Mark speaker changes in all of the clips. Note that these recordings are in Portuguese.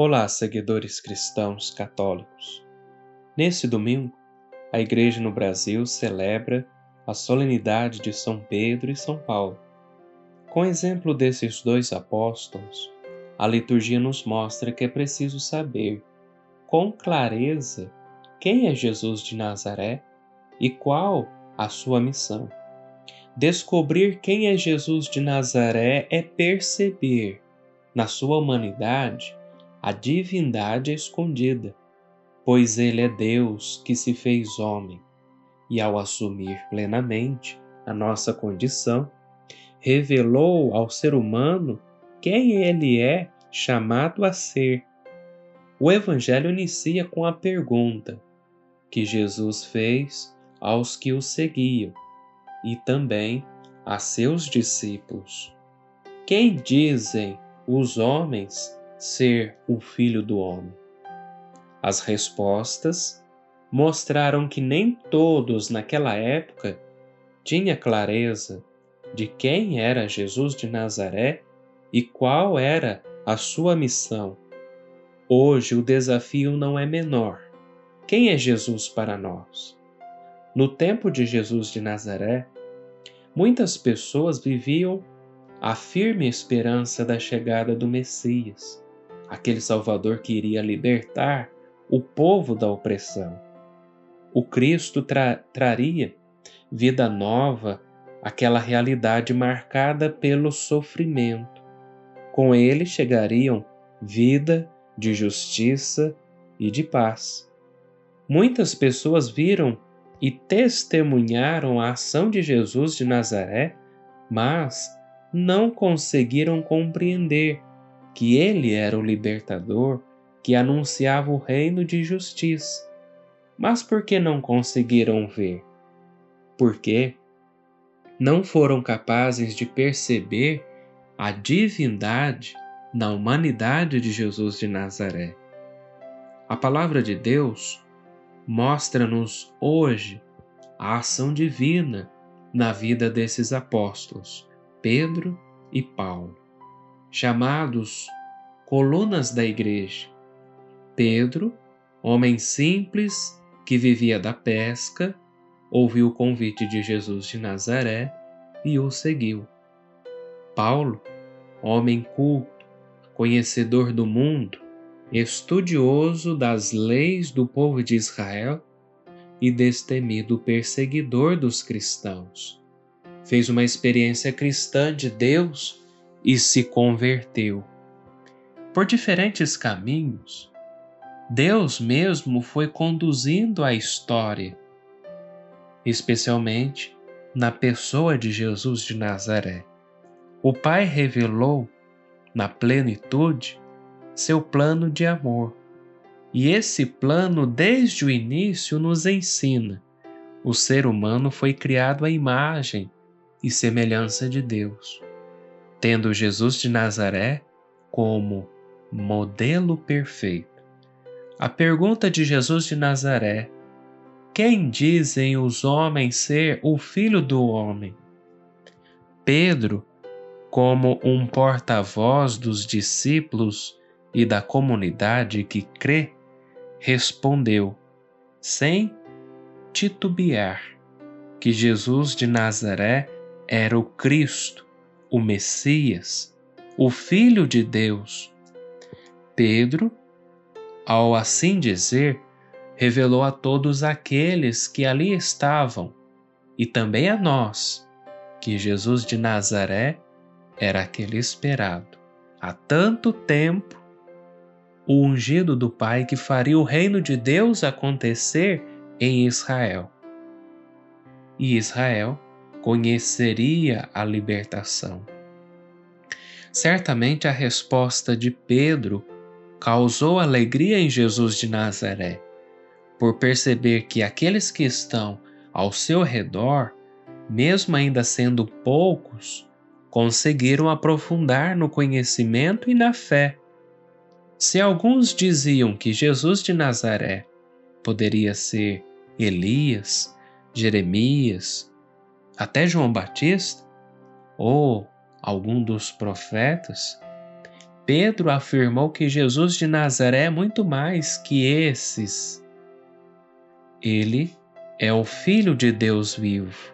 Speaker 1: Olá, seguidores cristãos católicos. Nesse domingo, a Igreja no Brasil celebra a solenidade de São Pedro e São Paulo. Com exemplo desses dois apóstolos, a liturgia nos mostra que é preciso saber com clareza quem é Jesus de Nazaré e qual a sua missão. Descobrir quem é Jesus de Nazaré é perceber, na sua humanidade, a divindade escondida, pois ele é Deus que se fez homem, e ao assumir plenamente a nossa condição, revelou ao ser humano quem ele é chamado a ser. O Evangelho inicia com a pergunta que Jesus fez aos que o seguiam e também a seus discípulos: Quem dizem os homens ser o Filho do Homem? As respostas mostraram que nem todos naquela época tinham clareza de quem era Jesus de Nazaré e qual era a sua missão. Hoje o desafio não é menor. Quem é Jesus para nós? No tempo de Jesus de Nazaré, muitas pessoas viviam a firme esperança da chegada do Messias aquele Salvador que iria libertar o povo da opressão. O Cristo tra traria vida nova àquela realidade marcada pelo sofrimento. Com ele chegariam vida de justiça e de paz. Muitas pessoas viram e testemunharam a ação de Jesus de Nazaré, mas não conseguiram compreender que ele era o libertador que anunciava o reino de justiça. Mas por que não conseguiram ver? Porque não foram capazes de perceber a divindade na humanidade de Jesus de Nazaré. A palavra de Deus mostra-nos hoje a ação divina na vida desses apóstolos, Pedro e Paulo chamados colunas da igreja. Pedro, homem simples que vivia da pesca, ouviu o convite de Jesus de Nazaré e o seguiu. Paulo, homem culto, conhecedor do mundo, estudioso das leis do povo de Israel e destemido perseguidor dos cristãos. Fez uma experiência cristã de Deus e se converteu. Por diferentes caminhos, Deus mesmo foi conduzindo a história, especialmente na pessoa de Jesus de Nazaré. O Pai revelou, na plenitude, seu plano de amor. E esse plano, desde o início, nos ensina: o ser humano foi criado à imagem e semelhança de Deus tendo Jesus de Nazaré como modelo perfeito. A pergunta de Jesus de Nazaré: Quem dizem os homens ser o filho do homem? Pedro, como um porta-voz dos discípulos e da comunidade que crê, respondeu, sem titubear, que Jesus de Nazaré era o Cristo, o Messias, o Filho de Deus. Pedro, ao assim dizer, revelou a todos aqueles que ali estavam e também a nós que Jesus de Nazaré era aquele esperado há tanto tempo, o ungido do Pai que faria o reino de Deus acontecer em Israel. E Israel conheceria a libertação. Certamente a resposta de Pedro causou alegria em Jesus de Nazaré, por perceber que aqueles que estão ao seu redor, mesmo ainda sendo poucos, conseguiram aprofundar no conhecimento e na fé. Se alguns diziam que Jesus de Nazaré poderia ser Elias, Jeremias, até João Batista ou algum dos profetas, Pedro afirmou que Jesus de Nazaré é muito mais que esses. Ele é o Filho de Deus vivo.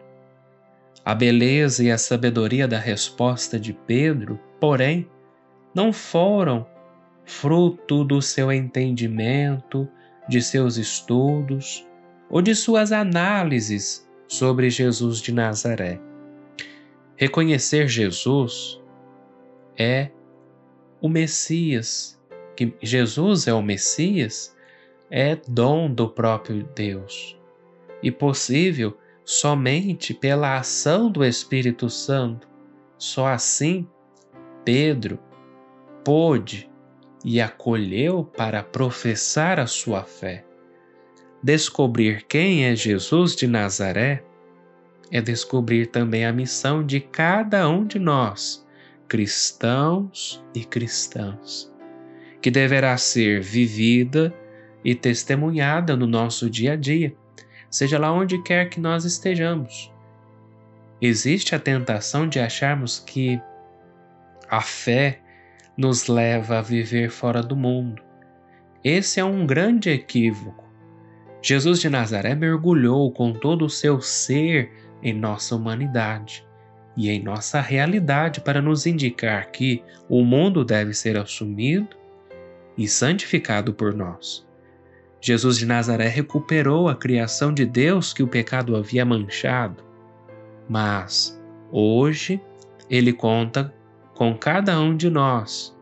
Speaker 1: A beleza e a sabedoria da resposta de Pedro, porém, não foram fruto do seu entendimento, de seus estudos ou de suas análises sobre Jesus de Nazaré. Reconhecer Jesus é o Messias, que Jesus é o Messias, é dom do próprio Deus e possível somente pela ação do Espírito Santo. Só assim Pedro pôde e acolheu para professar a sua fé. Descobrir quem é Jesus de Nazaré é descobrir também a missão de cada um de nós, cristãos e cristãs, que deverá ser vivida e testemunhada no nosso dia a dia, seja lá onde quer que nós estejamos. Existe a tentação de acharmos que a fé nos leva a viver fora do mundo. Esse é um grande equívoco. Jesus de Nazaré mergulhou com todo o seu ser em nossa humanidade e em nossa realidade para nos indicar que o mundo deve ser assumido e santificado por nós. Jesus de Nazaré recuperou a criação de Deus que o pecado havia manchado, mas hoje ele conta com cada um de nós,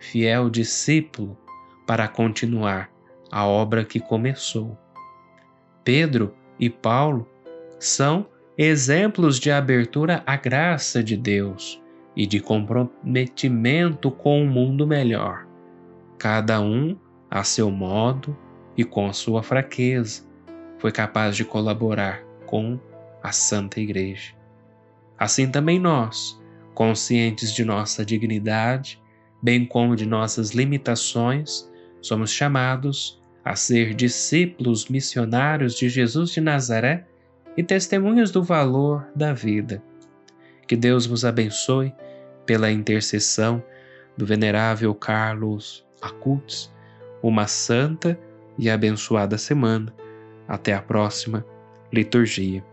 Speaker 1: fiel discípulo, para continuar a obra que começou. Pedro e Paulo são exemplos de abertura à graça de Deus e de comprometimento com um mundo melhor, cada um a seu modo e com sua fraqueza, foi capaz de colaborar com a Santa Igreja. Assim também nós, conscientes de nossa dignidade, bem como de nossas limitações, somos chamados a ser discípulos missionários de Jesus de Nazaré e testemunhas do valor da vida. Que Deus vos abençoe pela intercessão do venerável Carlos Acutis, uma santa e abençoada semana. Até a próxima liturgia.